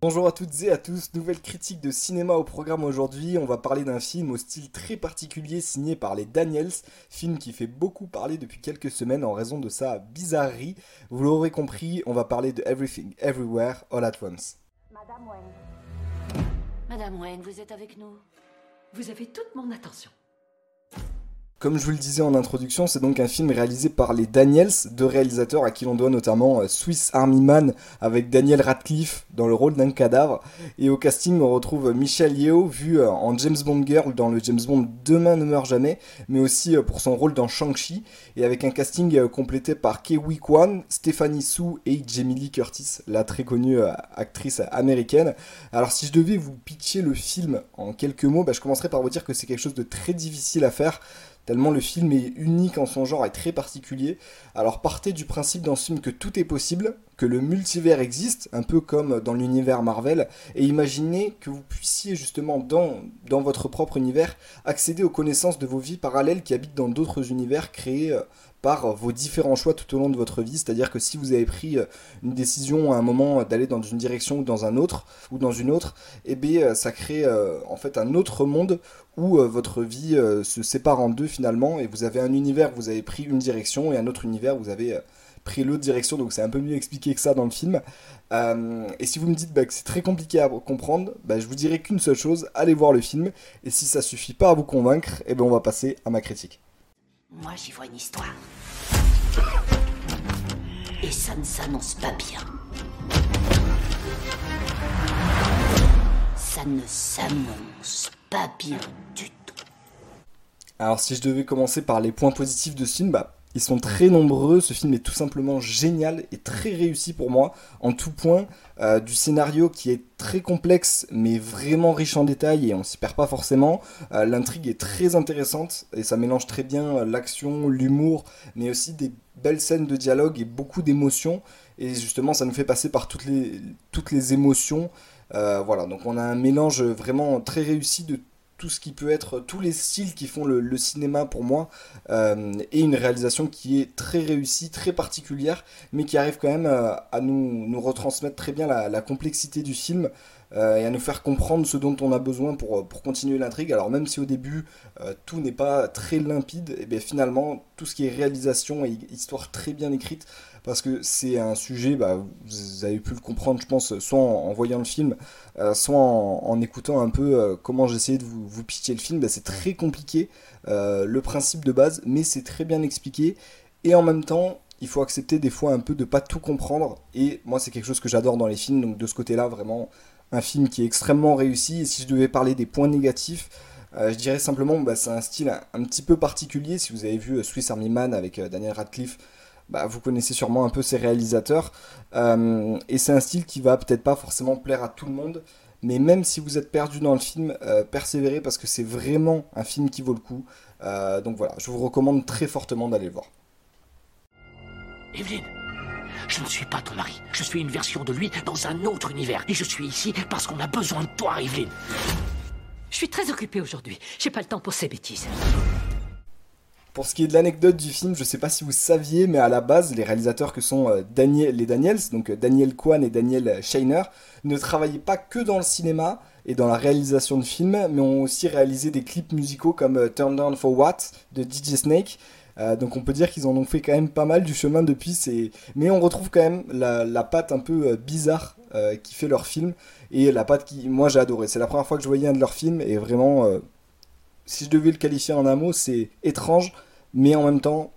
Bonjour à toutes et à tous, nouvelle critique de cinéma au programme aujourd'hui. On va parler d'un film au style très particulier signé par les Daniels, film qui fait beaucoup parler depuis quelques semaines en raison de sa bizarrerie. Vous l'aurez compris, on va parler de Everything Everywhere All at Once. Madame Wayne. Madame Wayne, vous êtes avec nous Vous avez toute mon attention. Comme je vous le disais en introduction, c'est donc un film réalisé par les Daniels, deux réalisateurs à qui l'on doit notamment euh, Swiss Army Man avec Daniel Radcliffe dans le rôle d'un cadavre. Et au casting, on retrouve Michelle Yeoh, vu euh, en James Bond Girl dans le James Bond Demain ne meurt jamais, mais aussi euh, pour son rôle dans Shang-Chi, et avec un casting complété par Kewi Kwan, Stephanie Su et Jamie Lee Curtis, la très connue actrice américaine. Alors si je devais vous pitcher le film en quelques mots, bah, je commencerai par vous dire que c'est quelque chose de très difficile à faire tellement le film est unique en son genre et très particulier. Alors partez du principe dans ce film que tout est possible, que le multivers existe, un peu comme dans l'univers Marvel, et imaginez que vous puissiez justement dans, votre propre univers accéder aux connaissances de vos vies parallèles qui habitent dans d'autres univers créés euh, par vos différents choix tout au long de votre vie. C'est-à-dire que si vous avez pris euh, une décision à un moment d'aller dans une direction ou dans un autre, ou dans une autre, eh bien euh, ça crée euh, en fait un autre monde où votre vie se sépare en deux finalement, et vous avez un univers où vous avez pris une direction, et un autre univers où vous avez pris l'autre direction, donc c'est un peu mieux expliqué que ça dans le film. et si vous me dites bah, que c'est très compliqué à comprendre, bah, je vous dirai qu'une seule chose, allez voir le film, et si ça suffit pas à vous convaincre, et eh bien on va passer à ma critique. Moi, j'y vois une histoire. Et ça ne s'annonce pas bien. Ça ne s'annonce pas bien du tout. Alors, si je devais commencer par les points positifs de ce film, bah, ils sont très nombreux. Ce film est tout simplement génial et très réussi pour moi en tout point. Euh, du scénario qui est très complexe mais vraiment riche en détails et on s'y perd pas forcément. Euh, l'intrigue est très intéressante et ça mélange très bien l'action, l'humour, mais aussi des belles scènes de dialogue et beaucoup d'émotions. Et justement, ça nous fait passer par toutes les, émotions. Euh, voilà, donc on a un mélange vraiment très réussi de tout ce qui peut être, tous les styles qui font le, cinéma pour moi, euh, et une réalisation qui est très réussie, très particulière, mais qui arrive quand même euh, à, nous, retransmettre très bien la, complexité du film. Euh, et à nous faire comprendre ce dont on a besoin pour, pour continuer l'intrigue. Alors même si au début tout n'est pas très limpide, et bien finalement tout ce qui est réalisation et histoire très bien écrite parce que c'est un sujet, bah, vous avez pu le comprendre, je pense, soit en, voyant le film, euh, soit en, écoutant un peu euh, comment j'essayais de vous, vous pitcher le film. Bah, c'est très compliqué, euh, le principe de base, mais c'est très bien expliqué. Et en même temps, il faut accepter des fois un peu de pas tout comprendre. Et moi, c'est quelque chose que j'adore dans les films. Donc de ce côté-là, vraiment, un film qui est extrêmement réussi. Et si je devais parler des points négatifs, je dirais simplement, bah, c'est un style un, petit peu particulier. Si vous avez vu Swiss Army Man avec Daniel Radcliffe, bah, vous connaissez sûrement un peu ces réalisateurs. Euh, et c'est un style qui va peut-être pas forcément plaire à tout le monde. Mais même si vous êtes perdu dans le film, euh, persévérez parce que c'est vraiment un film qui vaut le coup. Euh, donc voilà, je vous recommande très fortement d'aller le voir. Je ne suis pas ton mari. Je suis une version de lui dans un autre univers. Et je suis ici parce qu'on a besoin de toi, Evelyne. Je suis très occupée aujourd'hui. J'ai pas le temps pour ces bêtises. Pour ce qui est de l'anecdote du film, je ne sais pas si vous saviez, mais à la base, les réalisateurs que sont euh, Daniel, les Daniels, donc euh, Daniel Kwan et Daniel Scheiner, ne travaillaient pas que dans le cinéma et dans la réalisation de films, mais ont aussi réalisé des clips musicaux comme euh, Turn Down for What de DJ Snake. Donc on peut dire qu'ils en ont fait quand même pas mal du chemin depuis. Mais on retrouve quand même la, la patte un peu bizarre qui fait leur film. Et la patte qui, moi j'ai adoré. C'est la première fois que je voyais un de leurs films et vraiment, si je devais le qualifier en un mot, c'est étrange, mais en même temps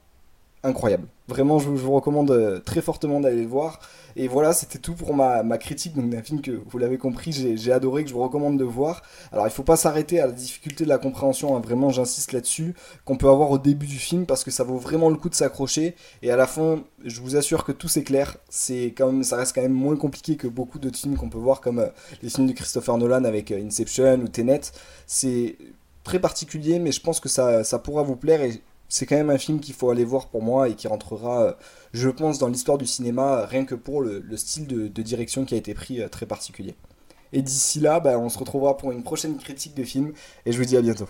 incroyable. Vraiment, je, vous recommande euh, très fortement d'aller le voir. Et voilà, c'était tout pour ma, critique d'un film que, vous l'avez compris, j'ai adoré, que je vous recommande de voir. Alors, il faut pas s'arrêter à la difficulté de la compréhension, hein. vraiment, j'insiste là-dessus, qu'on peut avoir au début du film, parce que ça vaut vraiment le coup de s'accrocher. Et à la fin, je vous assure que tout s'éclaire. C'est quand même, ça reste quand même moins compliqué que beaucoup d'autres films qu'on peut voir, comme euh, les films de Christopher Nolan avec euh, Inception ou Tenet. C'est très particulier, mais je pense que ça, ça pourra vous plaire c'est quand même un film qu'il faut aller voir pour moi et qui rentrera, euh, je pense, dans l'histoire du cinéma, rien que pour le, style de, direction qui a été pris euh, très particulier. Et d'ici là, bah, on se retrouvera pour une prochaine critique de film et je vous dis à bientôt.